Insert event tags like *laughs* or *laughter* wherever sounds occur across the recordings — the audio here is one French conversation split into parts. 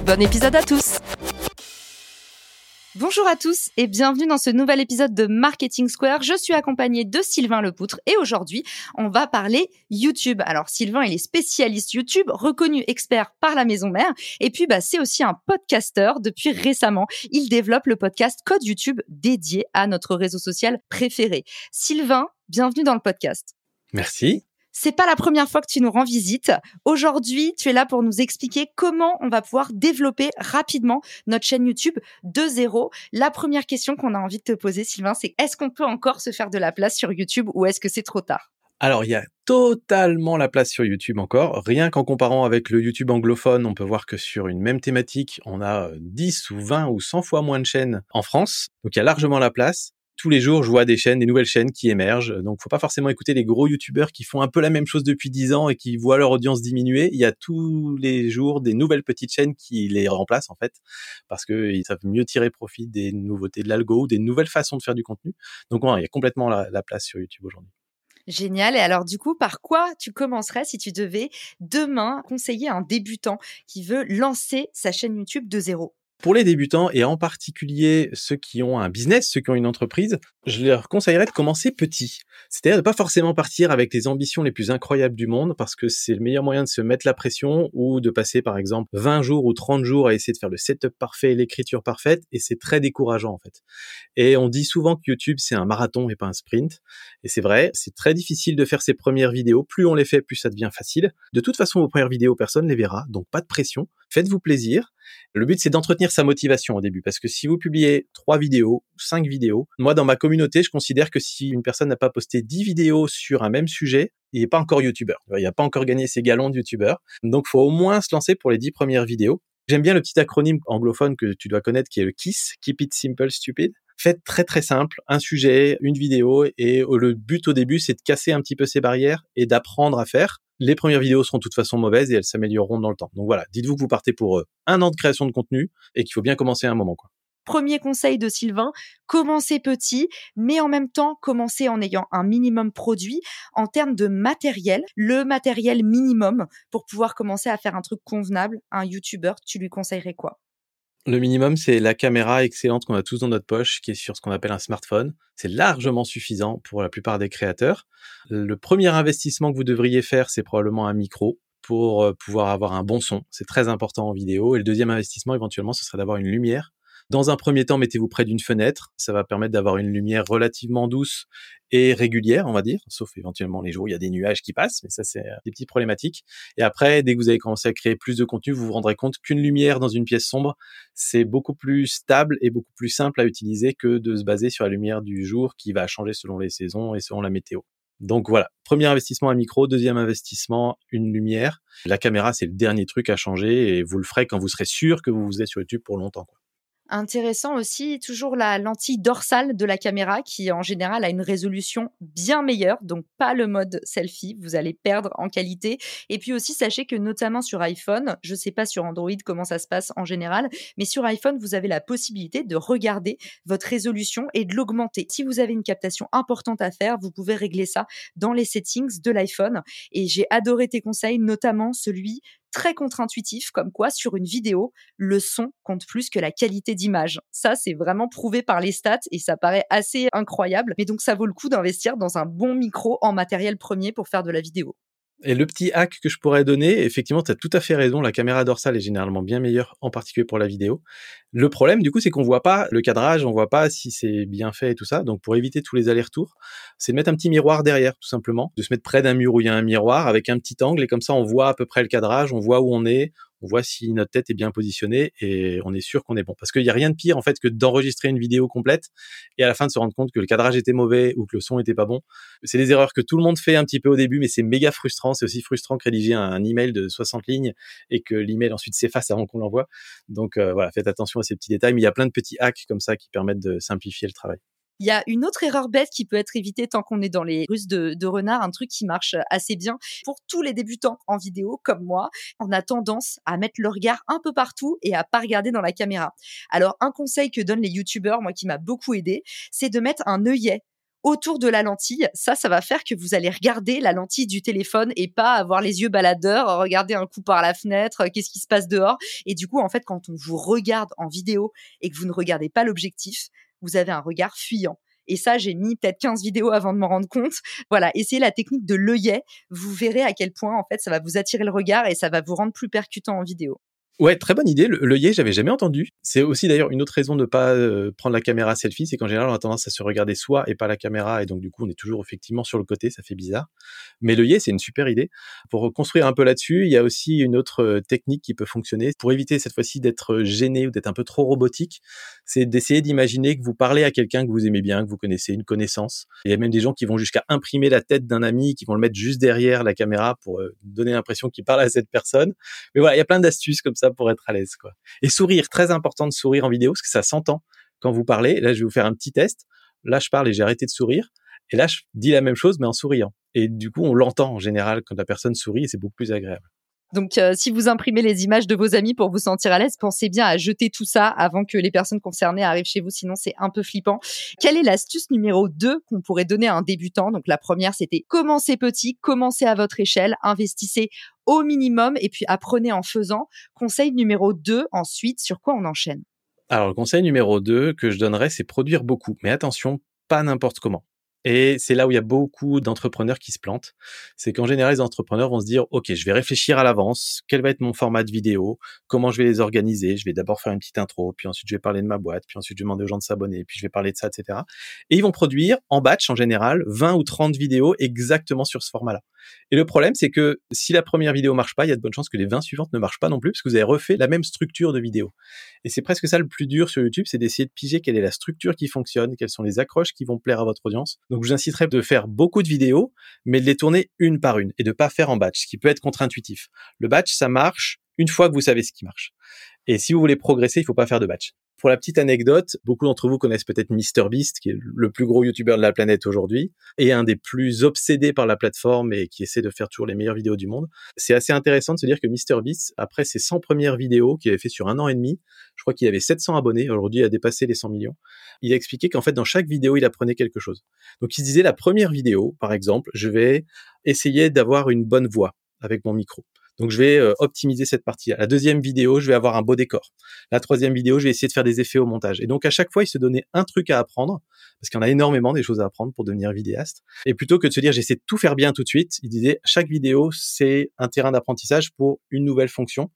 Bon épisode à tous Bonjour à tous et bienvenue dans ce nouvel épisode de Marketing Square. Je suis accompagnée de Sylvain Lepoutre et aujourd'hui, on va parler YouTube. Alors Sylvain, il est spécialiste YouTube, reconnu expert par la maison mère et puis bah c'est aussi un podcasteur depuis récemment. Il développe le podcast Code YouTube dédié à notre réseau social préféré. Sylvain, bienvenue dans le podcast. Merci. C'est pas la première fois que tu nous rends visite. Aujourd'hui, tu es là pour nous expliquer comment on va pouvoir développer rapidement notre chaîne YouTube de zéro. La première question qu'on a envie de te poser, Sylvain, c'est est-ce qu'on peut encore se faire de la place sur YouTube ou est-ce que c'est trop tard? Alors, il y a totalement la place sur YouTube encore. Rien qu'en comparant avec le YouTube anglophone, on peut voir que sur une même thématique, on a 10 ou 20 ou 100 fois moins de chaînes en France. Donc, il y a largement la place tous les jours, je vois des chaînes, des nouvelles chaînes qui émergent. Donc, faut pas forcément écouter les gros youtubeurs qui font un peu la même chose depuis 10 ans et qui voient leur audience diminuer. Il y a tous les jours des nouvelles petites chaînes qui les remplacent, en fait, parce qu'ils savent mieux tirer profit des nouveautés de l'algo, des nouvelles façons de faire du contenu. Donc, il y a complètement la, place sur YouTube aujourd'hui. Génial. Et alors, du coup, par quoi tu commencerais si tu devais demain conseiller un débutant qui veut lancer sa chaîne YouTube de zéro? Pour les débutants et en particulier ceux qui ont un business, ceux qui ont une entreprise, je leur conseillerais de commencer petit. C'est-à-dire de pas forcément partir avec les ambitions les plus incroyables du monde parce que c'est le meilleur moyen de se mettre la pression ou de passer par exemple 20 jours ou 30 jours à essayer de faire le setup parfait, l'écriture parfaite et c'est très décourageant en fait. Et on dit souvent que YouTube c'est un marathon et pas un sprint et c'est vrai, c'est très difficile de faire ses premières vidéos, plus on les fait plus ça devient facile. De toute façon vos premières vidéos personne les verra, donc pas de pression, faites-vous plaisir le but, c'est d'entretenir sa motivation au début, parce que si vous publiez trois vidéos, cinq vidéos, moi, dans ma communauté, je considère que si une personne n'a pas posté dix vidéos sur un même sujet, il n'est pas encore youtubeur. Il n'a pas encore gagné ses galons de youtubeur. Donc, faut au moins se lancer pour les dix premières vidéos. J'aime bien le petit acronyme anglophone que tu dois connaître qui est le KISS, Keep It Simple Stupid. Faites très très simple, un sujet, une vidéo, et le but au début, c'est de casser un petit peu ces barrières et d'apprendre à faire les premières vidéos seront de toute façon mauvaises et elles s'amélioreront dans le temps. Donc voilà, dites-vous que vous partez pour euh, un an de création de contenu et qu'il faut bien commencer à un moment. Quoi. Premier conseil de Sylvain, commencez petit, mais en même temps, commencez en ayant un minimum produit en termes de matériel, le matériel minimum pour pouvoir commencer à faire un truc convenable. Un YouTuber, tu lui conseillerais quoi? Le minimum, c'est la caméra excellente qu'on a tous dans notre poche, qui est sur ce qu'on appelle un smartphone. C'est largement suffisant pour la plupart des créateurs. Le premier investissement que vous devriez faire, c'est probablement un micro pour euh, pouvoir avoir un bon son. C'est très important en vidéo. Et le deuxième investissement, éventuellement, ce serait d'avoir une lumière dans un premier temps, mettez-vous près d'une fenêtre. Ça va permettre d'avoir une lumière relativement douce et régulière, on va dire, sauf éventuellement les jours où il y a des nuages qui passent, mais ça c'est euh, des petites problématiques. Et après, dès que vous avez commencé à créer plus de contenu, vous vous rendrez compte qu'une lumière dans une pièce sombre, c'est beaucoup plus stable et beaucoup plus simple à utiliser que de se baser sur la lumière du jour qui va changer selon les saisons et selon la météo. Donc voilà, premier investissement un micro, deuxième investissement une lumière. La caméra, c'est le dernier truc à changer et vous le ferez quand vous serez sûr que vous vous êtes sur YouTube pour longtemps. Quoi. Intéressant aussi, toujours la lentille dorsale de la caméra qui en général a une résolution bien meilleure, donc pas le mode selfie, vous allez perdre en qualité. Et puis aussi, sachez que notamment sur iPhone, je sais pas sur Android comment ça se passe en général, mais sur iPhone, vous avez la possibilité de regarder votre résolution et de l'augmenter. Si vous avez une captation importante à faire, vous pouvez régler ça dans les settings de l'iPhone. Et j'ai adoré tes conseils, notamment celui très contre-intuitif, comme quoi sur une vidéo, le son compte plus que la qualité d'image. Ça, c'est vraiment prouvé par les stats et ça paraît assez incroyable. Mais donc, ça vaut le coup d'investir dans un bon micro en matériel premier pour faire de la vidéo. Et le petit hack que je pourrais donner, effectivement, tu as tout à fait raison, la caméra dorsale est généralement bien meilleure, en particulier pour la vidéo. Le problème, du coup, c'est qu'on voit pas le cadrage, on voit pas si c'est bien fait et tout ça. Donc, pour éviter tous les allers-retours, c'est de mettre un petit miroir derrière, tout simplement, de se mettre près d'un mur où il y a un miroir avec un petit angle et comme ça, on voit à peu près le cadrage, on voit où on est, on voit si notre tête est bien positionnée et on est sûr qu'on est bon. Parce qu'il n'y a rien de pire en fait que d'enregistrer une vidéo complète et à la fin de se rendre compte que le cadrage était mauvais ou que le son était pas bon. C'est des erreurs que tout le monde fait un petit peu au début, mais c'est méga frustrant. C'est aussi frustrant que rédiger un, email de 60 lignes et que l'email ensuite s'efface avant qu'on l'envoie. Donc euh, voilà, faites attention à ces petits détails. Mais il y a plein de petits hacks comme ça qui permettent de simplifier le travail. Il y a une autre erreur bête qui peut être évitée tant qu'on est dans les ruses de, renard, un truc qui marche assez bien pour tous les débutants en vidéo comme moi. On a tendance à mettre le regard un peu partout et à pas regarder dans la caméra. Alors un conseil que donnent les youtubeurs, moi qui m'a beaucoup aidé, c'est de mettre un œillet autour de la lentille. Ça, ça va faire que vous allez regarder la lentille du téléphone et pas avoir les yeux baladeurs, regarder un coup par la fenêtre, qu'est-ce qui se passe dehors. Et du coup, en fait, quand on vous regarde en vidéo et que vous ne regardez pas l'objectif, vous avez un regard fuyant. Et ça, j'ai mis peut-être 15 vidéos avant de m'en rendre compte. *laughs* Voilà, essayez la technique de l'œillet. Vous verrez à quel point, en fait, ça va vous attirer le regard et ça va vous rendre plus percutant en vidéo. Ouais, très bonne idée. L'œillet, j'avais jamais entendu. C'est aussi d'ailleurs une autre raison de ne pas euh, prendre la caméra selfie, c'est qu'en général, on a tendance à se regarder soi et pas la caméra, et donc du coup, on est toujours effectivement sur le côté, ça fait bizarre. Mais l'œillet, c'est une super idée. Pour construire un peu là-dessus, il y a aussi une autre euh, technique qui peut fonctionner pour éviter cette fois-ci d'être gêné ou d'être un peu trop robotique. C'est d'essayer d'imaginer que vous parlez à quelqu'un que vous aimez bien, que vous connaissez, une connaissance. Il y a même des gens qui vont jusqu'à imprimer la tête d'un ami, qui vont le mettre juste derrière la caméra pour euh, donner l'impression qu'il parle à cette personne. Mais voilà, il y a plein d'astuces comme ça pour être à l'aise, quoi. Et sourire, très important de sourire en vidéo parce que ça s'entend quand vous parlez. Là, je vais vous faire un petit test. Là, je parle et j'ai arrêté de sourire. Et là, je dis la même chose, mais en souriant. Et du coup, on l'entend en général quand la personne sourit et c'est beaucoup plus agréable. Donc, euh, si vous imprimez les images de vos amis pour vous sentir à l'aise, pensez bien à jeter tout ça avant que les personnes concernées arrivent chez vous, sinon c'est un peu flippant. Quelle est l'astuce numéro 2 qu'on pourrait donner à un débutant? Donc, la première, c'était commencez petit, commencez à votre échelle, investissez au minimum et puis apprenez en faisant. Conseil numéro 2, ensuite, sur quoi on enchaîne? Alors, le conseil numéro 2 que je donnerais, c'est produire beaucoup. Mais attention, pas n'importe comment. Et c'est là où il y a beaucoup d'entrepreneurs qui se plantent. C'est qu'en général, les entrepreneurs vont se dire, OK, je vais réfléchir à l'avance, quel va être mon format de vidéo, comment je vais les organiser? Je vais d'abord faire une petite intro, puis ensuite je vais parler de ma boîte, puis ensuite je vais demander aux gens de s'abonner, puis je vais parler de ça, etc. Et ils vont produire en batch, en général, 20 ou 30 vidéos exactement sur ce format-là. Et le problème, c'est que si la première vidéo marche pas, il y a de bonnes chances que les 20 suivantes ne marchent pas non plus, parce que vous avez refait la même structure de vidéo. Et c'est presque ça le plus dur sur YouTube, c'est d'essayer de piger quelle est la structure qui fonctionne, quelles sont les accroches qui vont plaire à votre audience. Donc, je vous inciterai de faire beaucoup de vidéos, mais de les tourner une par une et de pas faire en batch, ce qui peut être contre-intuitif. Le batch, ça marche une fois que vous savez ce qui marche. Et si vous voulez progresser, il faut pas faire de batch. Pour la petite anecdote, beaucoup d'entre vous connaissent peut-être MrBeast, qui est le plus gros youtubeur de la planète aujourd'hui, et un des plus obsédés par la plateforme et qui essaie de faire toujours les meilleures vidéos du monde. C'est assez intéressant de se dire que MrBeast, après ses 100 premières vidéos qu'il avait fait sur un an et demi, je crois qu'il avait 700 abonnés, aujourd'hui il a dépassé les 100 millions, il a expliqué qu'en fait dans chaque vidéo il apprenait quelque chose. Donc il se disait la première vidéo, par exemple, je vais essayer d'avoir une bonne voix avec mon micro. Donc je vais euh, optimiser cette partie. La deuxième vidéo, je vais avoir un beau décor. La troisième vidéo, je vais essayer de faire des effets au montage. Et donc à chaque fois, il se donnait un truc à apprendre, parce qu'il y en a énormément des choses à apprendre pour devenir vidéaste. Et plutôt que de se dire j'essaie de tout faire bien tout de suite, il disait chaque vidéo, c'est un terrain d'apprentissage pour une nouvelle fonction.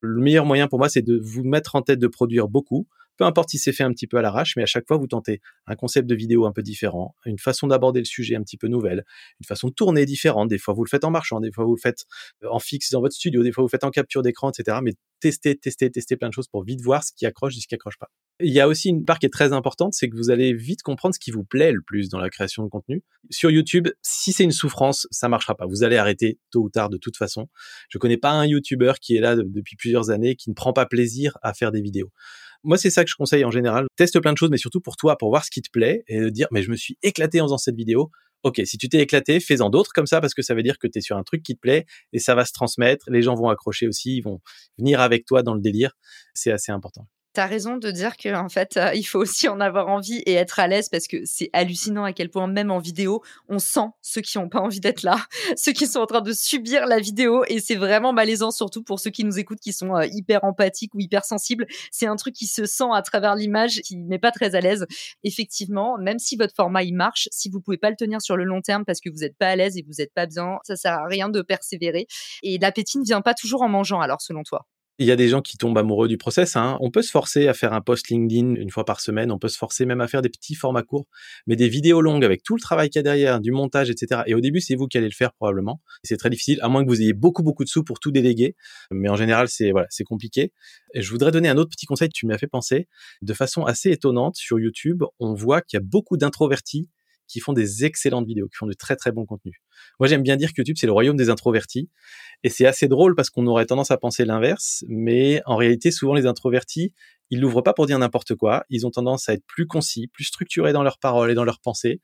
Le meilleur moyen pour moi, c'est de vous mettre en tête de produire beaucoup, peu importe si c'est fait un petit peu à l'arrache, mais à chaque fois, vous tentez un concept de vidéo un peu différent, une façon d'aborder le sujet un petit peu nouvelle, une façon de tourner différente. Des fois, vous le faites en marchant, des fois, vous le faites euh, en fixe dans votre studio, des fois, vous le faites en capture d'écran, etc. Mais testez, testez, testez plein de choses pour vite voir ce qui accroche et ce qui accroche pas. Il y a aussi une part qui est très importante, c'est que vous allez vite comprendre ce qui vous plaît le plus dans la création de contenu. Sur YouTube, si c'est une souffrance, ça marchera pas. Vous allez arrêter tôt ou tard de toute façon. Je connais pas un YouTuber qui est là depuis plusieurs années qui ne prend pas plaisir à faire des vidéos. Moi, c'est ça que je conseille en général. Teste plein de choses, mais surtout pour toi, pour voir ce qui te plaît et de dire, mais je me suis éclaté en faisant cette vidéo. Ok, si tu t'es éclaté, fais-en d'autres comme ça parce que ça veut dire que tu es sur un truc qui te plaît et ça va se transmettre. Les gens vont accrocher aussi, ils vont venir avec toi dans le délire. C'est assez important. T'as raison de dire que en fait, euh, il faut aussi en avoir envie et être à l'aise parce que c'est hallucinant à quel point même en vidéo, on sent ceux qui n'ont pas envie d'être là, *laughs* ceux qui sont en train de subir la vidéo et c'est vraiment malaisant surtout pour ceux qui nous écoutent qui sont euh, hyper empathiques ou hyper sensibles. C'est un truc qui se sent à travers l'image qui n'est pas très à l'aise. Effectivement, même si votre format il marche, si vous pouvez pas le tenir sur le long terme parce que vous n'êtes pas à l'aise et vous n'êtes pas bien, ça sert à rien de persévérer. Et l'appétit ne vient pas toujours en mangeant alors selon toi? Il y a des gens qui tombent amoureux du process. Hein. On peut se forcer à faire un post LinkedIn une fois par semaine. On peut se forcer même à faire des petits formats courts, mais des vidéos longues avec tout le travail qu'il y a derrière, du montage, etc. Et au début, c'est vous qui allez le faire probablement. C'est très difficile, à moins que vous ayez beaucoup beaucoup de sous pour tout déléguer. Mais en général, c'est voilà, c'est compliqué. Et je voudrais donner un autre petit conseil. Tu m'as fait penser. De façon assez étonnante sur YouTube, on voit qu'il y a beaucoup d'introvertis qui font des excellentes vidéos, qui font de très très bons contenus. Moi, j'aime bien dire que YouTube, c'est le royaume des introvertis. Et c'est assez drôle parce qu'on aurait tendance à penser l'inverse. Mais en réalité, souvent, les introvertis, ils l'ouvrent pas pour dire n'importe quoi. Ils ont tendance à être plus concis, plus structurés dans leurs paroles et dans leurs pensées.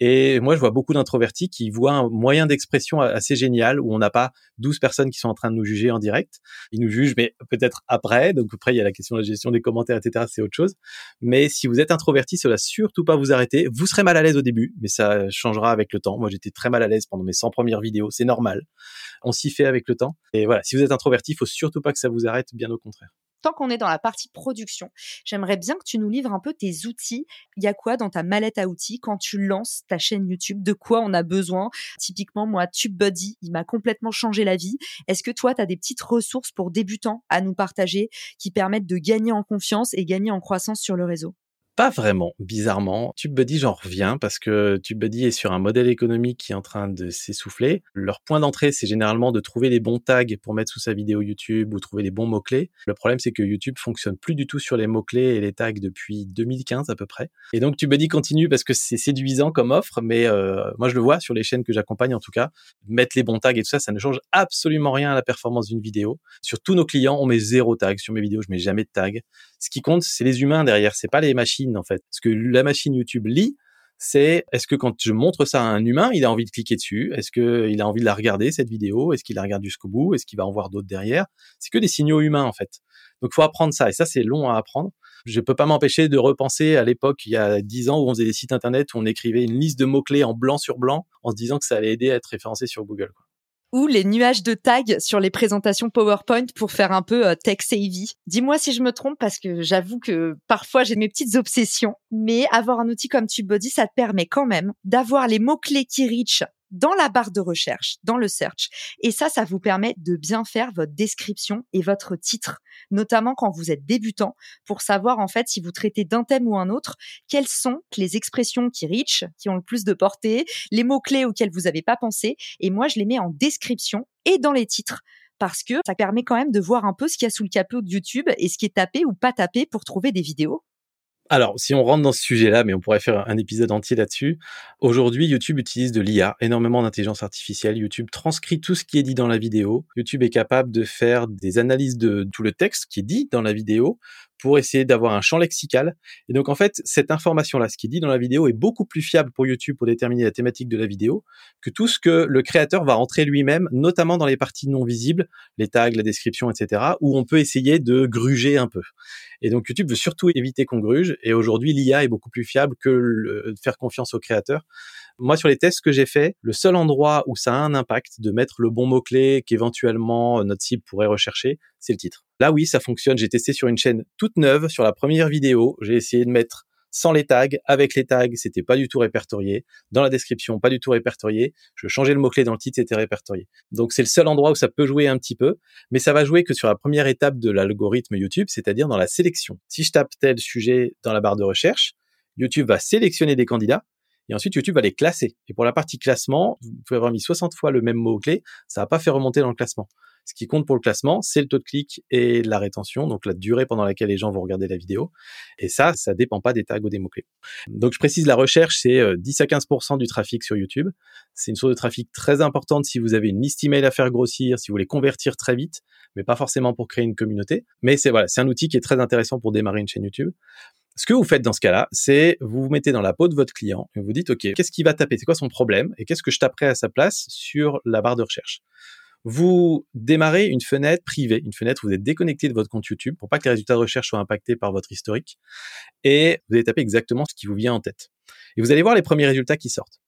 Et moi, je vois beaucoup d'introvertis qui voient un moyen d'expression assez génial où on n'a pas 12 personnes qui sont en train de nous juger en direct. Ils nous jugent, mais peut-être après. Donc après, il y a la question de la gestion des commentaires, etc. C'est autre chose. Mais si vous êtes introverti, cela surtout pas vous arrêter. Vous serez mal à l'aise au début, mais ça changera avec le temps. Moi, j'étais très mal à l'aise pendant mes 100 premières vidéos. C'est normal. On s'y fait avec le temps. Et voilà, si vous êtes introverti, il faut surtout pas que ça vous arrête, bien au contraire tant qu'on est dans la partie production, j'aimerais bien que tu nous livres un peu tes outils. Il y a quoi dans ta mallette à outils quand tu lances ta chaîne YouTube? De quoi on a besoin? Typiquement, moi, TubeBuddy, il m'a complètement changé la vie. Est-ce que toi, tu as des petites ressources pour débutants à nous partager qui permettent de gagner en confiance et gagner en croissance sur le réseau? Pas vraiment, bizarrement. TubeBuddy, j'en reviens parce que TubeBuddy est sur un modèle économique qui est en train de s'essouffler. Leur point d'entrée, c'est généralement de trouver les bons tags pour mettre sous sa vidéo YouTube ou trouver les bons mots-clés. Le problème, c'est que YouTube fonctionne plus du tout sur les mots-clés et les tags depuis 2015 à peu près. Et donc TubeBuddy continue parce que c'est séduisant comme offre, mais euh, moi je le vois sur les chaînes que j'accompagne en tout cas. Mettre les bons tags et tout ça, ça ne change absolument rien à la performance d'une vidéo. Sur tous nos clients, on met zéro tag. Sur mes vidéos, je mets jamais de tag. Ce qui compte, c'est les humains derrière, c'est pas les machines en fait. Ce que la machine YouTube lit, c'est est-ce que quand je montre ça à un humain, il a envie de cliquer dessus? Est-ce qu'il a envie de la regarder cette vidéo? Est-ce qu'il la regarde jusqu'au bout? Est-ce qu'il va en voir d'autres derrière? C'est que des signaux humains en fait. Donc faut apprendre ça et ça c'est long à apprendre. Je peux pas m'empêcher de repenser à l'époque il y a dix ans où on faisait des sites internet où on écrivait une liste de mots clés en blanc sur blanc en se disant que ça allait aider à être référencé sur Google. Ou les nuages de tags sur les présentations PowerPoint pour faire un peu euh, tech savvy. Dis-moi si je me trompe parce que j'avoue que parfois j'ai mes petites obsessions, mais avoir un outil comme TubeBuddy, ça te permet quand même d'avoir les mots-clés qui reach dans la barre de recherche, dans le search. Et ça, ça vous permet de bien faire votre description et votre titre, notamment quand vous êtes débutant, pour savoir en fait si vous traitez d'un thème ou un autre, quelles sont les expressions qui reach, qui ont le plus de portée, les mots-clés auxquels vous n'avez pas pensé. Et moi, je les mets en description et dans les titres parce que ça permet quand même de voir un peu ce qu'il y a sous le capot de YouTube et ce qui est tapé ou pas tapé pour trouver des vidéos. Alors, si on rentre dans ce sujet-là, mais on pourrait faire un épisode entier là-dessus. Aujourd'hui, YouTube utilise de l'IA, énormément d'intelligence artificielle. YouTube transcrit tout ce qui est dit dans la vidéo. YouTube est capable de faire des analyses de tout le texte qui est dit dans la vidéo pour essayer d'avoir un champ lexical. Et donc, en fait, cette information-là, ce qui est dit dans la vidéo, est beaucoup plus fiable pour YouTube pour déterminer la thématique de la vidéo que tout ce que le créateur va rentrer lui-même, notamment dans les parties non visibles, les tags, la description, etc., où on peut essayer de gruger un peu. Et donc, YouTube veut surtout éviter qu'on gruge. Et aujourd'hui, l'IA est beaucoup plus fiable que le, faire confiance au créateur. Moi, sur les tests que j'ai faits, le seul endroit où ça a un impact de mettre le bon mot-clé qu'éventuellement notre cible pourrait rechercher, c'est le titre. Là, oui, ça fonctionne. J'ai testé sur une chaîne toute neuve, sur la première vidéo. J'ai essayé de mettre sans les tags, avec les tags, c'était pas du tout répertorié. Dans la description, pas du tout répertorié. Je changeais le mot-clé dans le titre, c'était répertorié. Donc c'est le seul endroit où ça peut jouer un petit peu, mais ça va jouer que sur la première étape de l'algorithme YouTube, c'est-à-dire dans la sélection. Si je tape tel sujet dans la barre de recherche, YouTube va sélectionner des candidats et ensuite, YouTube va les classer. Et pour la partie classement, vous pouvez avoir mis 60 fois le même mot-clé, ça va pas fait remonter dans le classement. Ce qui compte pour le classement, c'est le taux de clic et la rétention, donc la durée pendant laquelle les gens vont regarder la vidéo. Et ça, ça dépend pas des tags ou des mots-clés. Donc je précise, la recherche, c'est 10 euh, à 15% du trafic sur YouTube. C'est une source de trafic très importante si vous avez une liste email à faire grossir, si vous voulez convertir très vite, mais pas forcément pour créer une communauté. Mais c'est voilà, c'est un outil qui est très intéressant pour démarrer une chaîne YouTube. Ce que vous faites dans ce cas-là, c'est vous vous mettez dans la peau de votre client et vous dites, OK, qu'est-ce qu'il va taper? C'est quoi son problème? Et qu'est-ce que je taperai à sa place sur la barre de recherche? vous démarrez une fenêtre privée, une fenêtre où vous êtes déconnecté de votre compte YouTube pour pas que les résultats de recherche soient impactés par votre historique. Et vous allez taper exactement ce qui vous vient en tête. Et vous allez voir les premiers résultats qui sortent.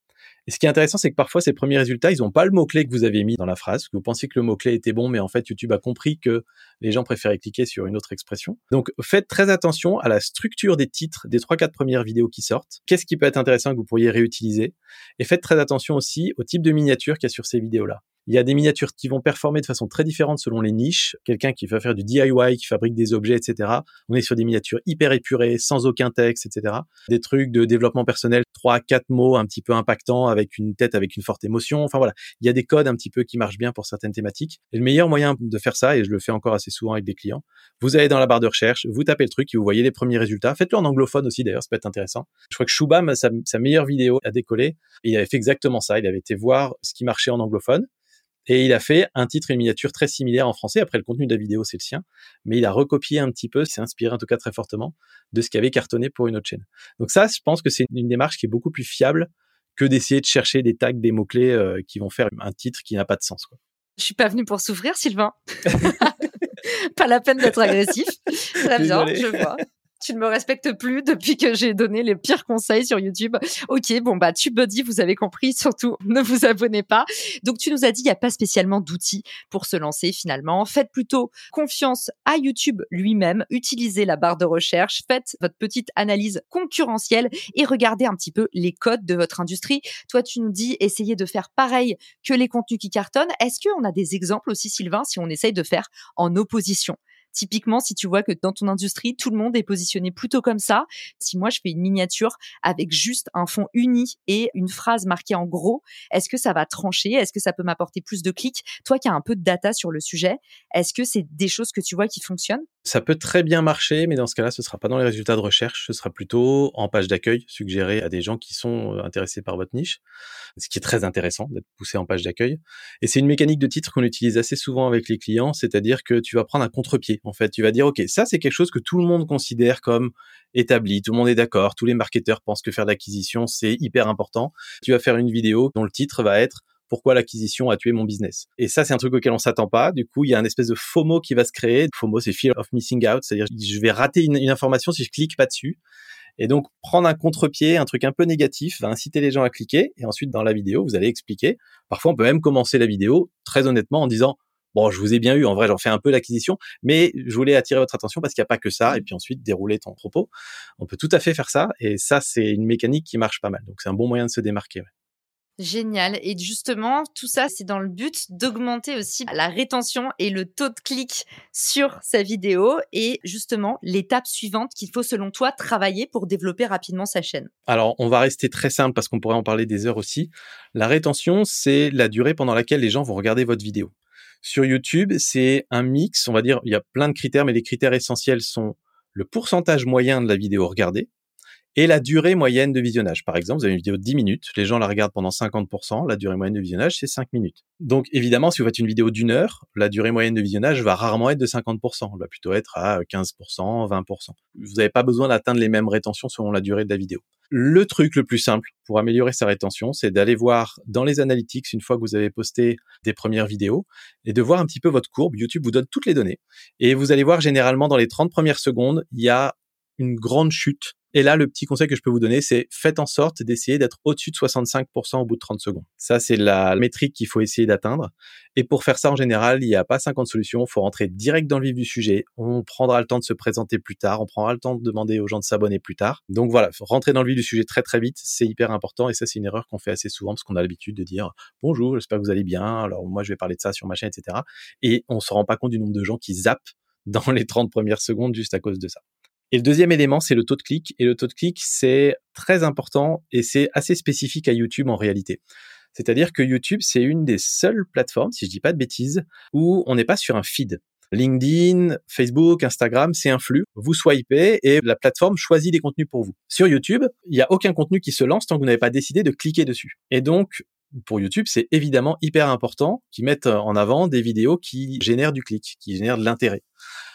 Et ce qui est intéressant, c'est que parfois, ces premiers résultats, ils n'ont pas le mot-clé que vous avez mis dans la phrase, vous pensiez que le mot-clé était bon, mais en fait, YouTube a compris que les gens préféraient cliquer sur une autre expression. Donc, faites très attention à la structure des titres des trois, quatre premières vidéos qui sortent. Qu'est-ce qui peut être intéressant que vous pourriez réutiliser? Et faites très attention aussi au type de miniature qu'il y a sur ces vidéos-là. Il y a des miniatures qui vont performer de façon très différente selon les niches. Quelqu'un qui va faire du DIY, qui fabrique des objets, etc. On est sur des miniatures hyper épurées, sans aucun texte, etc. Des trucs de développement personnel, trois, quatre mots un petit peu impactants, avec une tête avec une forte émotion. Enfin voilà, il y a des codes un petit peu qui marchent bien pour certaines thématiques. Et le meilleur moyen de faire ça, et je le fais encore assez souvent avec des clients, vous allez dans la barre de recherche, vous tapez le truc et vous voyez les premiers résultats. Faites-le en anglophone aussi d'ailleurs, ça peut être intéressant. Je crois que Shubham, sa, sa meilleure vidéo a décollé, il avait fait exactement ça. Il avait été voir ce qui marchait en anglophone. Et il a fait un titre et une miniature très similaire en français. Après, le contenu de la vidéo, c'est le sien. Mais il a recopié un petit peu, s'est inspiré en tout cas très fortement de ce qui avait cartonné pour une autre chaîne. Donc ça, je pense que c'est une démarche qui est beaucoup plus fiable que d'essayer de chercher des tags, des mots-clés euh, qui vont faire un titre qui n'a pas de sens. Quoi. Je suis pas venu pour souffrir, Sylvain. *laughs* pas la peine d'être agressif. Très bien, je vois tu ne me respectes plus *laughs* depuis que j'ai donné les pires conseils sur YouTube. Ok, bon bah TubeBuddy, vous avez compris, surtout *laughs* ne vous abonnez pas. Donc tu nous as dit il n'y a pas spécialement d'outils pour se lancer finalement. Faites plutôt confiance à YouTube lui-même, utilisez la barre de recherche, faites votre petite analyse concurrentielle et regardez un petit peu les codes de votre industrie. Toi tu nous dis essayez de faire pareil que les contenus qui cartonnent. Est-ce qu'on a des exemples aussi Sylvain si on essaye de faire en opposition? Typiquement, si tu vois que dans ton industrie, tout le monde est positionné plutôt comme ça, si moi je fais une miniature avec juste un fond uni et une phrase marquée en gros, est-ce que ça va trancher? Est-ce que ça peut m'apporter plus de clics? Toi qui as un peu de data sur le sujet, est-ce que c'est des choses que tu vois qui fonctionnent? Ça peut très bien marcher, mais dans ce cas-là, ce sera pas dans les résultats de recherche, ce sera plutôt en page d'accueil, suggéré à des gens qui sont euh, intéressés par votre niche, ce qui est très intéressant d'être poussé en page d'accueil. Et c'est une mécanique de titre qu'on utilise assez souvent avec les clients, c'est-à-dire que tu vas prendre un contre-pied. En fait, tu vas dire, OK, ça, c'est quelque chose que tout le monde considère comme établi, tout le monde est d'accord, tous les marketeurs pensent que faire de l'acquisition, c'est hyper important. Tu vas faire une vidéo dont le titre va être pourquoi l'acquisition a tué mon business. Et ça, c'est un truc auquel on s'attend pas. Du coup, il y a un espèce de FOMO qui va se créer. FOMO, c'est fear of missing out, c'est-à-dire je vais rater une, information si je clique pas dessus. Et donc, prendre un contre-pied, un truc un peu négatif, va inciter les gens à cliquer. Et ensuite, dans la vidéo, vous allez expliquer. Parfois, on peut même commencer la vidéo, très honnêtement, en disant, bon, je vous ai bien eu, en vrai, j'en fais un peu l'acquisition, mais je voulais attirer votre attention parce qu'il n'y a pas que ça, et puis ensuite dérouler ton propos. On peut tout à fait faire ça, et ça, c'est une mécanique qui marche pas mal. Donc, c'est un bon moyen de se démarquer. Génial. Et justement, tout ça, c'est dans le but d'augmenter aussi la rétention et le taux de clic sur sa vidéo et justement l'étape suivante qu'il faut selon toi travailler pour développer rapidement sa chaîne. Alors, on va rester très simple parce qu'on pourrait en parler des heures aussi. La rétention, c'est la durée pendant laquelle les gens vont regarder votre vidéo. Sur YouTube, c'est un mix, on va dire, il y a plein de critères, mais les critères essentiels sont le pourcentage moyen de la vidéo regardée, et la durée moyenne de visionnage. Par exemple, vous avez une vidéo de 10 minutes, les gens la regardent pendant 50%, la durée moyenne de visionnage, c'est 5 minutes. Donc évidemment, si vous faites une vidéo d'une heure, la durée moyenne de visionnage va rarement être de 50%, elle va plutôt être à 15%, 20%. Vous n'avez pas besoin d'atteindre les mêmes rétentions selon la durée de la vidéo. Le truc le plus simple pour améliorer sa rétention, c'est d'aller voir dans les analytics une fois que vous avez posté des premières vidéos et de voir un petit peu votre courbe. YouTube vous donne toutes les données et vous allez voir généralement dans les 30 premières secondes, il y a une grande chute et là, le petit conseil que je peux vous donner, c'est faites en sorte d'essayer d'être au-dessus de 65% au bout de 30 secondes. Ça, c'est la métrique qu'il faut essayer d'atteindre. Et pour faire ça, en général, il n'y a pas 50 solutions. Il faut rentrer direct dans le vif du sujet. On prendra le temps de se présenter plus tard. On prendra le temps de demander aux gens de s'abonner plus tard. Donc voilà, rentrer dans le vif du sujet très très vite, c'est hyper important. Et ça, c'est une erreur qu'on fait assez souvent parce qu'on a l'habitude de dire bonjour, j'espère que vous allez bien. Alors moi, je vais parler de ça sur ma chaîne, etc. Et on se rend pas compte du nombre de gens qui zappent dans les 30 premières secondes juste à cause de ça. Et le deuxième élément, c'est le taux de clic. Et le taux de clic, c'est très important et c'est assez spécifique à YouTube en réalité. C'est-à-dire que YouTube, c'est une des seules plateformes, si je dis pas de bêtises, où on n'est pas sur un feed. LinkedIn, Facebook, Instagram, c'est un flux. Vous swipez et la plateforme choisit des contenus pour vous. Sur YouTube, il n'y a aucun contenu qui se lance tant que vous n'avez pas décidé de cliquer dessus. Et donc, pour YouTube, c'est évidemment hyper important qu'ils mettent en avant des vidéos qui génèrent du clic, qui génèrent de l'intérêt.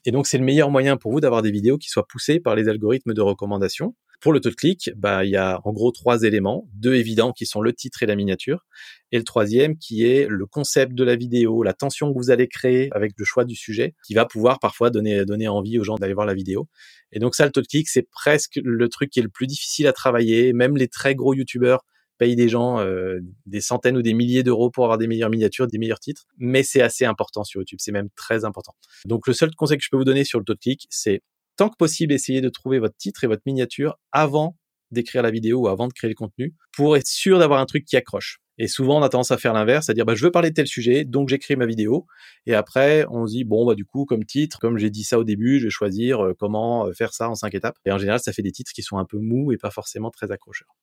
Et donc, c'est le meilleur moyen pour vous d'avoir des vidéos qui soient poussées par les algorithmes de recommandation pour le taux de clic, bah, il y a en gros trois éléments, deux évidents qui sont le titre et la miniature, et le troisième qui est le concept de la vidéo, la tension que vous allez créer avec le choix du sujet, qui va pouvoir parfois donner, donner envie aux gens d'aller voir la vidéo. Et donc ça, le taux de clic, c'est presque le truc qui est le plus difficile à travailler. Même les très gros youtubeurs payent des gens euh, des centaines ou des milliers d'euros pour avoir des meilleures miniatures, des meilleurs titres, mais c'est assez important sur YouTube, c'est même très important. Donc le seul conseil que je peux vous donner sur le taux de clic, c'est tant que possible, essayez de trouver votre titre et votre miniature avant d'écrire la vidéo ou avant de créer le contenu pour être sûr d'avoir un truc qui accroche. Et souvent, on a tendance à faire l'inverse, c'est-à-dire, bah, je veux parler de tel sujet, donc j'écris ma vidéo. Et après, on se dit, bon, bah, du coup, comme titre, comme j'ai dit ça au début, je vais choisir euh, comment euh, faire ça en cinq étapes. Et en général, ça fait des titres qui sont un peu mous et pas forcément très accrocheurs.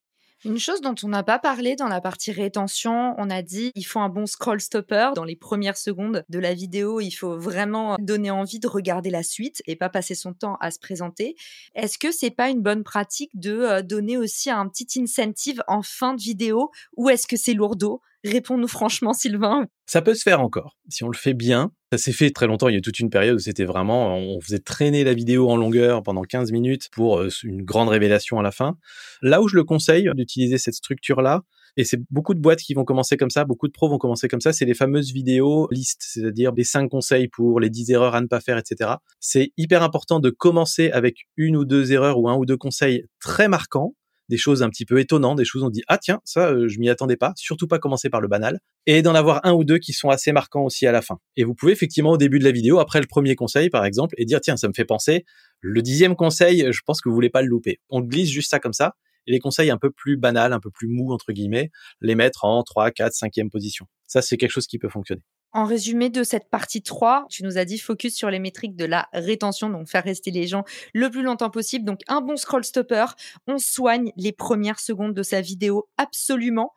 Une chose dont on n'a pas parlé dans la partie rétention, on a dit il faut un bon scroll stopper. Dans les premières secondes de la vidéo, il faut vraiment donner envie de regarder la suite et pas passer son temps à se présenter. Est-ce que c'est pas une bonne pratique de euh, donner aussi un petit incentive en fin de vidéo ou est-ce que c'est lourdeau? Réponds-nous franchement, Sylvain. Ça peut se faire encore. Si on le fait bien, ça s'est fait très longtemps. Il y a toute une période où c'était vraiment, on faisait traîner la vidéo en longueur pendant 15 minutes pour euh, une grande révélation à la fin. Là où je le conseille d'utiliser cette structure-là, et c'est beaucoup de boîtes qui vont commencer comme ça, beaucoup de pros vont commencer comme ça, c'est les fameuses vidéos listes, c'est-à-dire des 5 conseils pour les 10 erreurs à ne pas faire, etc. C'est hyper important de commencer avec une ou deux erreurs ou un ou deux conseils très marquants des choses un petit peu étonnantes, des choses où on dit ah tiens ça euh, je m'y attendais pas, surtout pas commencer par le banal, et d'en avoir un ou deux qui sont assez marquants aussi à la fin. Et vous pouvez effectivement au début de la vidéo, après le premier conseil par exemple, et dire tiens ça me fait penser, le dixième conseil, je pense que vous voulez pas le louper. On glisse juste ça comme ça, et les conseils un peu plus banals, un peu plus mous entre guillemets, les mettre en 3, 4, 5e position. Ça c'est quelque chose qui peut fonctionner. En résumé de cette partie 3, tu nous as dit focus sur les métriques de la rétention, donc faire rester les gens le plus longtemps possible. Donc un bon scroll stopper, on soigne les premières secondes de sa vidéo absolument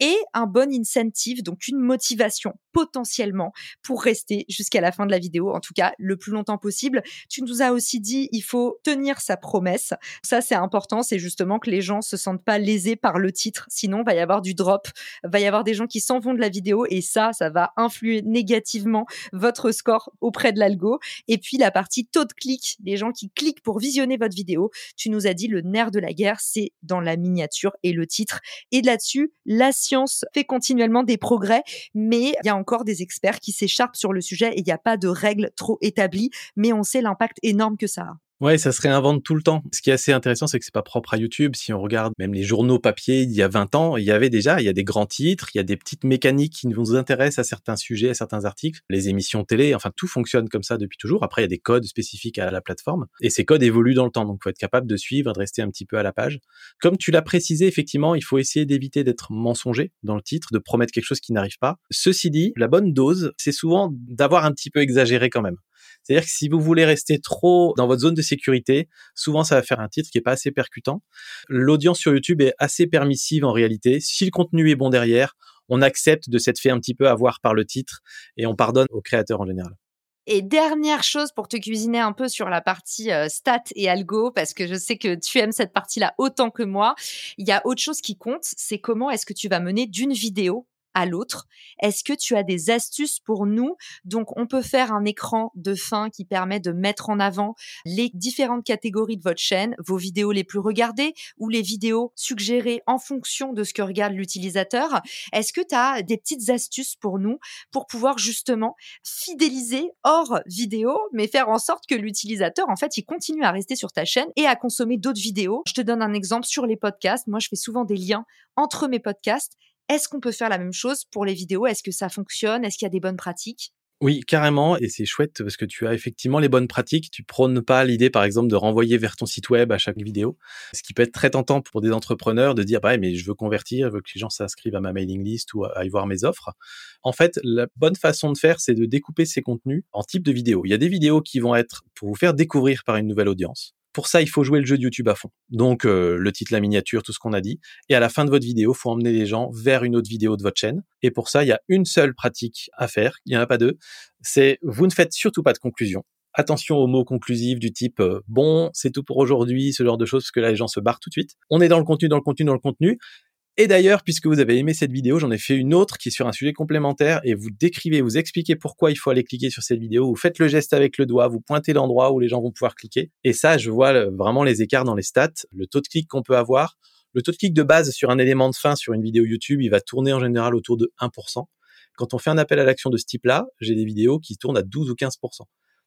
et un bon incentive, donc une motivation potentiellement pour rester jusqu'à la fin de la vidéo, en tout cas le plus longtemps possible. Tu nous as aussi dit il faut tenir sa promesse. Ça c'est important, c'est justement que les gens se sentent pas lésés par le titre, sinon va y avoir du drop, va y avoir des gens qui s'en vont de la vidéo et ça ça va influer négativement votre score auprès de l'algo. Et puis la partie taux de clic, les gens qui cliquent pour visionner votre vidéo. Tu nous as dit le nerf de la guerre, c'est dans la miniature et le titre. Et là-dessus, la science fait continuellement des progrès, mais il y a encore des experts qui s'écharpent sur le sujet et il n'y a pas de règles trop établies, mais on sait l'impact énorme que ça a. Ouais, ça se réinvente tout le temps. Ce qui est assez intéressant, c'est que c'est pas propre à YouTube. Si on regarde même les journaux papier, il y a 20 ans, il y avait déjà, il y a des grands titres, il y a des petites mécaniques qui nous intéressent à certains sujets, à certains articles, les émissions télé, enfin tout fonctionne comme ça depuis toujours. Après, il y a des codes spécifiques à la plateforme et ces codes évoluent dans le temps. Donc, faut être capable de suivre, de rester un petit peu à la page. Comme tu l'as précisé, effectivement, il faut essayer d'éviter d'être mensonger dans le titre, de promettre quelque chose qui n'arrive pas. Ceci dit, la bonne dose, c'est souvent d'avoir un petit peu exagéré quand même. C'est-à-dire que si vous voulez rester trop dans votre zone de sécurité, souvent ça va faire un titre qui est pas assez percutant. L'audience sur YouTube est assez permissive en réalité. Si le contenu est bon derrière, on accepte de s'être fait un petit peu avoir par le titre et on pardonne aux créateurs en général. Et dernière chose pour te cuisiner un peu sur la partie euh, stats et algo, parce que je sais que tu aimes cette partie-là autant que moi, il y a autre chose qui compte, c'est comment est-ce que tu vas mener d'une vidéo à l'autre. Est-ce que tu as des astuces pour nous? Donc, on peut faire un écran de fin qui permet de mettre en avant les différentes catégories de votre chaîne, vos vidéos les plus regardées ou les vidéos suggérées en fonction de ce que regarde l'utilisateur. Est-ce que tu as des petites astuces pour nous pour pouvoir justement fidéliser hors vidéo, mais faire en sorte que l'utilisateur, en fait, il continue à rester sur ta chaîne et à consommer d'autres vidéos? Je te donne un exemple sur les podcasts. Moi, je fais souvent des liens entre mes podcasts est-ce qu'on peut faire la même chose pour les vidéos? Est-ce que ça fonctionne? Est-ce qu'il y a des bonnes pratiques? Oui, carrément, et c'est chouette parce que tu as effectivement les bonnes pratiques. Tu prônes pas l'idée, par exemple, de renvoyer vers ton site web à chaque vidéo, ce qui peut être très tentant pour des entrepreneurs de dire, bah, mais je veux convertir, je veux que les gens s'inscrivent à ma mailing list ou à y voir mes offres. En fait, la bonne façon de faire, c'est de découper ces contenus en types de vidéos. Il y a des vidéos qui vont être pour vous faire découvrir par une nouvelle audience. Pour ça, il faut jouer le jeu de YouTube à fond. Donc euh, le titre, la miniature, tout ce qu'on a dit. Et à la fin de votre vidéo, faut emmener les gens vers une autre vidéo de votre chaîne. Et pour ça, il y a une seule pratique à faire. Il n'y en a pas deux. C'est vous ne faites surtout pas de conclusion. Attention aux mots conclusifs du type euh, bon, c'est tout pour aujourd'hui, ce genre de choses, parce que là les gens se barrent tout de suite. On est dans le contenu, dans le contenu, dans le contenu. Et d'ailleurs, puisque vous avez aimé cette vidéo, j'en ai fait une autre qui est sur un sujet complémentaire et vous décrivez, vous expliquez pourquoi il faut aller cliquer sur cette vidéo. Vous faites le geste avec le doigt, vous pointez l'endroit où les gens vont pouvoir cliquer. Et ça, je vois vraiment les écarts dans les stats, le taux de clic qu'on peut avoir. Le taux de clic de base sur un élément de fin sur une vidéo YouTube, il va tourner en général autour de 1%. Quand on fait un appel à l'action de ce type-là, j'ai des vidéos qui tournent à 12 ou 15%.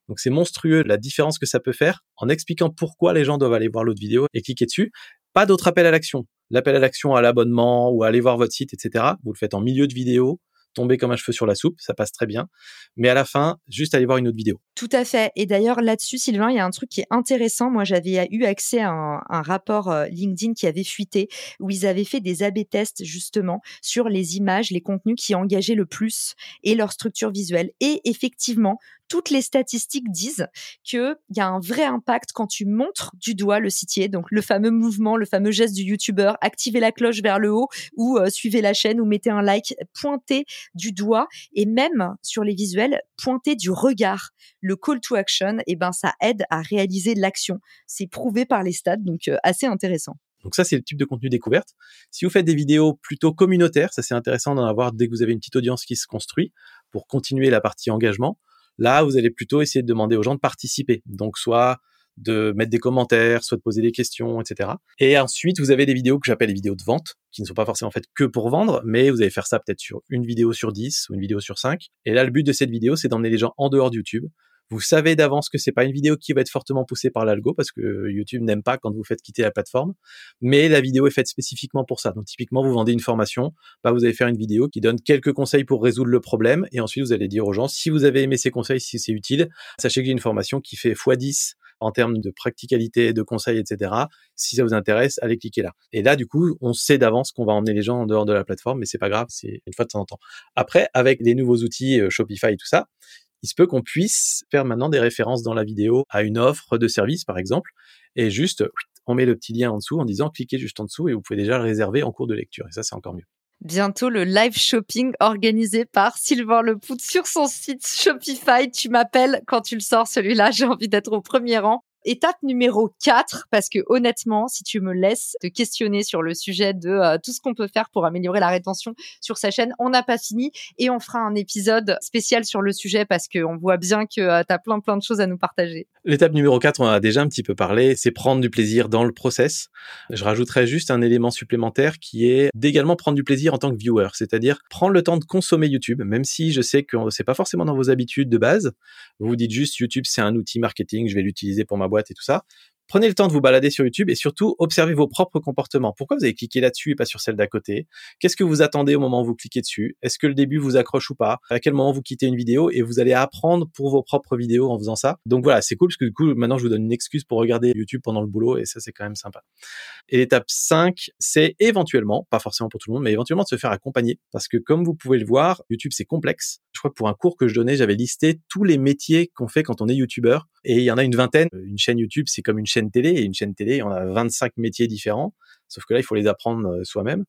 Donc c'est monstrueux la différence que ça peut faire en expliquant pourquoi les gens doivent aller voir l'autre vidéo et cliquer dessus. Pas d'autre appel à l'action l'appel à l'action à l'abonnement ou à aller voir votre site, etc. Vous le faites en milieu de vidéo, tomber comme un cheveu sur la soupe, ça passe très bien. Mais à la fin, juste aller voir une autre vidéo. Tout à fait. Et d'ailleurs, là-dessus, Sylvain, il y a un truc qui est intéressant. Moi, j'avais eu accès à un, rapport euh, LinkedIn qui avait fuité, où ils avaient fait des A-B tests, justement, sur les images, les contenus qui engageaient le plus et leur structure visuelle. Et effectivement, toutes les statistiques disent qu'il y a un vrai impact quand tu montres du doigt le sitier, donc le fameux mouvement, le fameux geste du youtubeur, activez la cloche vers le haut ou euh, suivez la chaîne ou mettez un like, pointez du doigt et même sur les visuels, pointez du regard. Le call to action, et eh ben ça aide à réaliser l'action. C'est prouvé par les stats, donc euh, assez intéressant. Donc ça, c'est le type de contenu découverte. Si vous faites des vidéos plutôt communautaires, ça c'est intéressant d'en avoir dès que vous avez une petite audience qui se construit pour continuer la partie engagement. Là, vous allez plutôt essayer de demander aux gens de participer. Donc, soit de mettre des commentaires, soit de poser des questions, etc. Et ensuite, vous avez des vidéos que j'appelle les vidéos de vente, qui ne sont pas forcément faites que pour vendre, mais vous allez faire ça peut-être sur une vidéo sur 10 ou une vidéo sur 5. Et là, le but de cette vidéo, c'est d'emmener les gens en dehors de YouTube vous savez d'avance que c'est pas une vidéo qui va être fortement poussée par l'algo parce que YouTube n'aime pas quand vous faites quitter la plateforme, mais la vidéo est faite spécifiquement pour ça. Donc typiquement, vous vendez une formation, bah vous allez faire une vidéo qui donne quelques conseils pour résoudre le problème et ensuite vous allez dire aux gens si vous avez aimé ces conseils, si c'est utile, sachez que j'ai une formation qui fait x10 en termes de practicalité, de conseils, etc. Si ça vous intéresse, allez cliquer là. Et là, du coup, on sait d'avance qu'on va emmener les gens en dehors de la plateforme, mais c'est pas grave, c'est une fois de temps en temps. Après, avec les nouveaux outils euh, Shopify et tout ça, il se peut qu'on puisse faire maintenant des références dans la vidéo à une offre de service, par exemple, et juste, on met le petit lien en dessous en disant cliquez juste en dessous et vous pouvez déjà le réserver en cours de lecture. Et ça, c'est encore mieux. Bientôt le live shopping organisé par Sylvain Lepout sur son site Shopify. Tu m'appelles quand tu le sors celui-là. J'ai envie d'être au premier rang. Étape numéro 4, parce que honnêtement, si tu me laisses te questionner sur le sujet de euh, tout ce qu'on peut faire pour améliorer la rétention sur sa chaîne, on n'a pas fini et on fera un épisode spécial sur le sujet parce qu'on voit bien que euh, tu as plein plein de choses à nous partager. L'étape numéro 4, on en a déjà un petit peu parlé, c'est prendre du plaisir dans le process. Je rajouterais juste un élément supplémentaire qui est d'également prendre du plaisir en tant que viewer, c'est-à-dire prendre le temps de consommer YouTube, même si je sais que c'est pas forcément dans vos habitudes de base. Vous vous dites juste YouTube, c'est un outil marketing, je vais l'utiliser pour ma boîte et tout ça. Prenez le temps de vous balader sur YouTube et surtout observez vos propres comportements. Pourquoi vous avez cliqué là-dessus et pas sur celle d'à côté? Qu'est-ce que vous attendez au moment où vous cliquez dessus? Est-ce que le début vous accroche ou pas? À quel moment vous quittez une vidéo et vous allez apprendre pour vos propres vidéos en faisant ça? Donc voilà, c'est cool parce que du coup maintenant je vous donne une excuse pour regarder YouTube pendant le boulot et ça c'est quand même sympa. Et l'étape 5, c'est éventuellement, pas forcément pour tout le monde, mais éventuellement de se faire accompagner parce que comme vous pouvez le voir, YouTube c'est complexe. Je crois que pour un cours que je donnais, j'avais listé tous les métiers qu'on fait quand on est youtubeur et il y en a une vingtaine. Une chaîne YouTube, c'est comme une chaîne télé et une chaîne télé, on a 25 métiers différents. Sauf que là, il faut les apprendre euh, soi-même.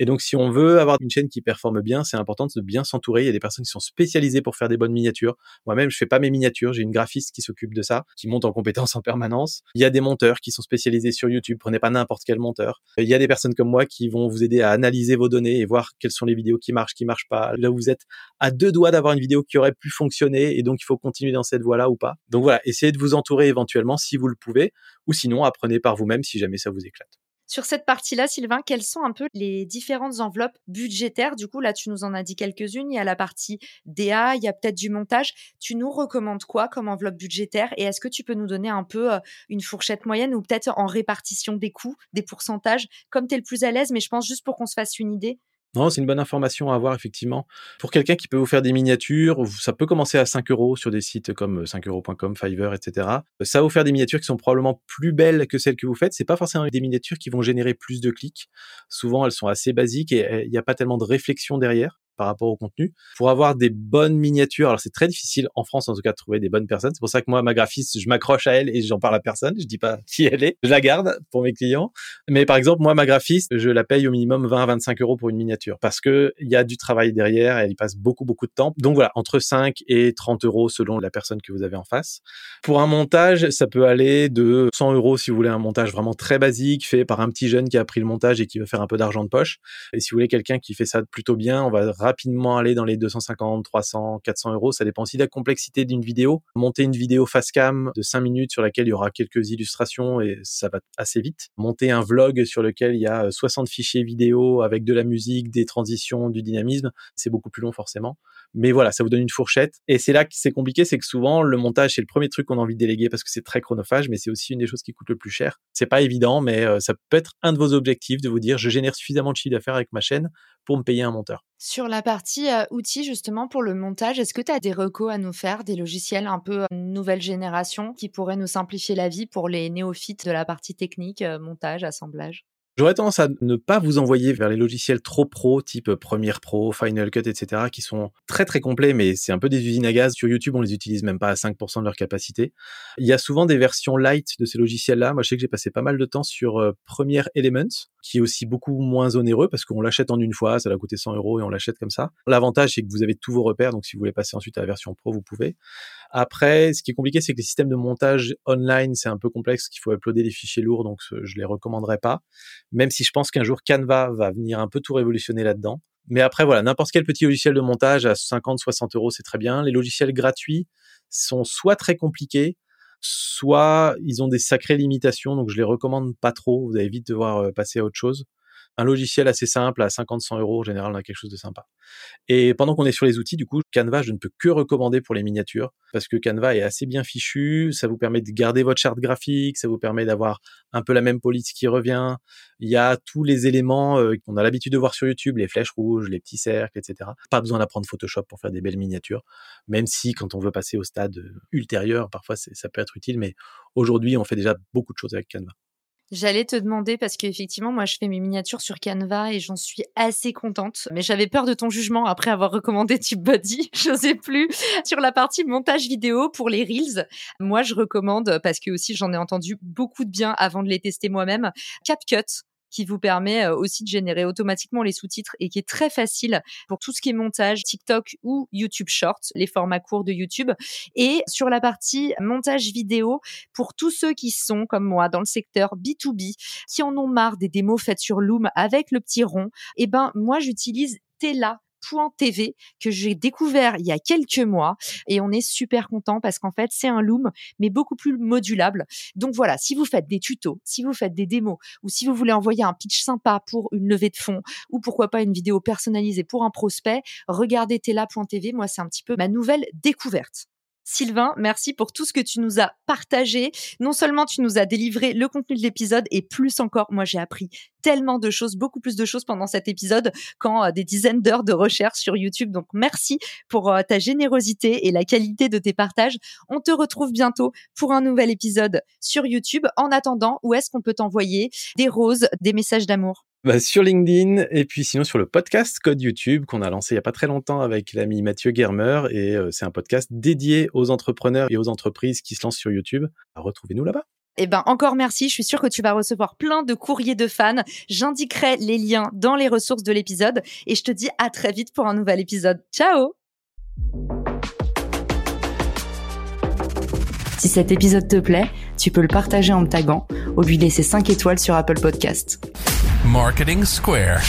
Et donc, si on veut avoir une chaîne qui performe bien, c'est important de bien s'entourer. Il y a des personnes qui sont spécialisées pour faire des bonnes miniatures. Moi-même, je fais pas mes miniatures. J'ai une graphiste qui s'occupe de ça, qui monte en compétences en permanence. Il y a des monteurs qui sont spécialisés sur YouTube. Prenez pas n'importe quel monteur. Il y a des personnes comme moi qui vont vous aider à analyser vos données et voir quelles sont les vidéos qui marchent, qui marchent pas. Là où vous êtes à deux doigts d'avoir une vidéo qui aurait pu fonctionner et donc il faut continuer dans cette voie-là ou pas. Donc voilà, essayez de vous entourer éventuellement si vous le pouvez ou sinon apprenez par vous-même si jamais ça vous éclate. Sur cette partie-là, Sylvain, quelles sont un peu les différentes enveloppes budgétaires? Du coup, là, tu nous en as dit quelques-unes. Il y a la partie DA, il y a peut-être du montage. Tu nous recommandes quoi comme enveloppe budgétaire? Et est-ce que tu peux nous donner un peu euh, une fourchette moyenne ou peut-être en répartition des coûts, des pourcentages, comme tu es le plus à l'aise, mais je pense juste pour qu'on se fasse une idée non, c'est une bonne information à avoir, effectivement. Pour quelqu'un qui peut vous faire des miniatures, ça peut commencer à 5 euros sur des sites comme 5euros.com, Fiverr, etc. Ça va vous faire des miniatures qui sont probablement plus belles que celles que vous faites. C'est pas forcément des miniatures qui vont générer plus de clics. Souvent, elles sont assez basiques et il n'y a pas tellement de réflexion derrière. Par rapport au contenu. Pour avoir des bonnes miniatures, alors c'est très difficile en France en tout cas de trouver des bonnes personnes. C'est pour ça que moi, ma graphiste, je m'accroche à elle et j'en parle à personne. Je dis pas *laughs* qui elle est. Je la garde pour mes clients. Mais par exemple, moi, ma graphiste, je la paye au minimum 20 à 25 euros pour une miniature parce que il y a du travail derrière. Elle y passe beaucoup, beaucoup de temps. Donc voilà, entre 5 et 30 euros selon la personne que vous avez en face. Pour un montage, ça peut aller de 100 euros si vous voulez un montage vraiment très basique fait par un petit jeune qui a pris le montage et qui veut faire un peu d'argent de poche. Et si vous voulez quelqu'un qui fait ça plutôt bien, on va rapidement aller dans les 250, 300, 400 euros. Ça dépend aussi de la complexité d'une vidéo. Monter une vidéo face cam de 5 minutes sur laquelle il y aura quelques illustrations et ça va assez vite. Monter un vlog sur lequel il y a 60 fichiers vidéo avec de la musique, des transitions, du dynamisme, c'est beaucoup plus long forcément. Mais voilà, ça vous donne une fourchette. Et c'est là que c'est compliqué, c'est que souvent le montage c'est le premier truc qu'on a envie de déléguer parce que c'est très chronophage, mais c'est aussi une des choses qui coûte le plus cher. C'est pas évident, mais euh, ça peut être un de vos objectifs de vous dire je génère suffisamment de chiffre d'affaires avec ma chaîne pour me payer un monteur. Sur la partie outils justement pour le montage, est-ce que tu as des recos à nous faire, des logiciels un peu nouvelle génération qui pourraient nous simplifier la vie pour les néophytes de la partie technique, montage, assemblage? J'aurais tendance à ne pas vous envoyer vers les logiciels trop pro, type Premiere Pro, Final Cut, etc., qui sont très très complets, mais c'est un peu des usines à gaz. Sur YouTube, on les utilise même pas à 5% de leur capacité. Il y a souvent des versions light de ces logiciels-là. Moi, je sais que j'ai passé pas mal de temps sur euh, Premiere Elements, qui est aussi beaucoup moins onéreux parce qu'on l'achète en une fois, ça va coûter 100 euros et on l'achète comme ça. L'avantage, c'est que vous avez tous vos repères, donc si vous voulez passer ensuite à la version pro, vous pouvez. Après, ce qui est compliqué, c'est que les systèmes de montage online, c'est un peu complexe, qu'il faut uploader des fichiers lourds, donc je les recommanderais pas. Même si je pense qu'un jour Canva va venir un peu tout révolutionner là-dedans. Mais après, voilà, n'importe quel petit logiciel de montage à 50, 60 euros, c'est très bien. Les logiciels gratuits sont soit très compliqués, soit ils ont des sacrées limitations, donc je les recommande pas trop. Vous allez vite devoir euh, passer à autre chose un logiciel assez simple à 50-100 euros, en général, on a quelque chose de sympa. Et pendant qu'on est sur les outils, du coup, Canva, je ne peux que recommander pour les miniatures parce que Canva est assez bien fichu. Ça vous permet de garder votre charte graphique, ça vous permet d'avoir un peu la même police qui revient. Il y a tous les éléments euh, qu'on a l'habitude de voir sur YouTube, les flèches rouges, les petits cercles, etc. Pas besoin d'apprendre Photoshop pour faire des belles miniatures, même si quand on veut passer au stade ultérieur, parfois ça peut être utile, mais aujourd'hui, on fait déjà beaucoup de choses avec Canva. J'allais te demander parce qu'effectivement, moi, je fais mes miniatures sur Canva et j'en suis assez contente. Mais j'avais peur de ton jugement après avoir recommandé TubeBuddy. *laughs* Je sais plus. Sur la partie montage vidéo pour les Reels, moi, je recommande parce que aussi j'en ai entendu beaucoup de bien avant de les tester moi-même. CapCut qui vous permet euh, aussi de générer automatiquement les sous-titres et qui est très facile pour tout ce qui est montage TikTok ou YouTube Shorts, les formats courts de YouTube. Et sur la partie montage vidéo, pour tous ceux qui sont comme moi dans le secteur B2B, qui en ont marre des démos faites sur Loom avec le petit rond, eh ben moi j'utilise Tela TV que j'ai découvert il y a quelques mois et on est super content parce qu'en fait c'est un loom mais beaucoup plus modulable. Donc voilà, si vous faites des tutos, si vous faites des démos ou si vous voulez envoyer un pitch sympa pour une levée de fonds ou pourquoi pas une vidéo personnalisée pour un prospect, regardez tela.tv. Moi c'est un petit peu ma nouvelle découverte. Sylvain, merci pour tout ce que tu nous as partagé. Non seulement tu nous as délivré le contenu de l'épisode et plus encore, moi j'ai appris tellement de choses, beaucoup plus de choses pendant cet épisode qu'en euh, des dizaines d'heures de recherche sur YouTube. Donc merci pour euh, ta générosité et la qualité de tes partages. On te retrouve bientôt pour un nouvel épisode sur YouTube. En attendant, où est-ce qu'on peut t'envoyer des roses, des messages d'amour? Bah, sur LinkedIn et puis sinon sur le podcast Code YouTube qu'on a lancé il y a pas très longtemps avec l'ami Mathieu Germer et euh, c'est un podcast dédié aux entrepreneurs et aux entreprises qui se lancent sur YouTube. Retrouvez-nous là-bas. Eh ben encore merci, je suis sûre que tu vas recevoir plein de courriers de fans. J'indiquerai les liens dans les ressources de l'épisode et je te dis à très vite pour un nouvel épisode. Ciao Si cet épisode te plaît, tu peux le partager en me taguant ou lui laisser 5 étoiles sur Apple Podcast. Marketing Square.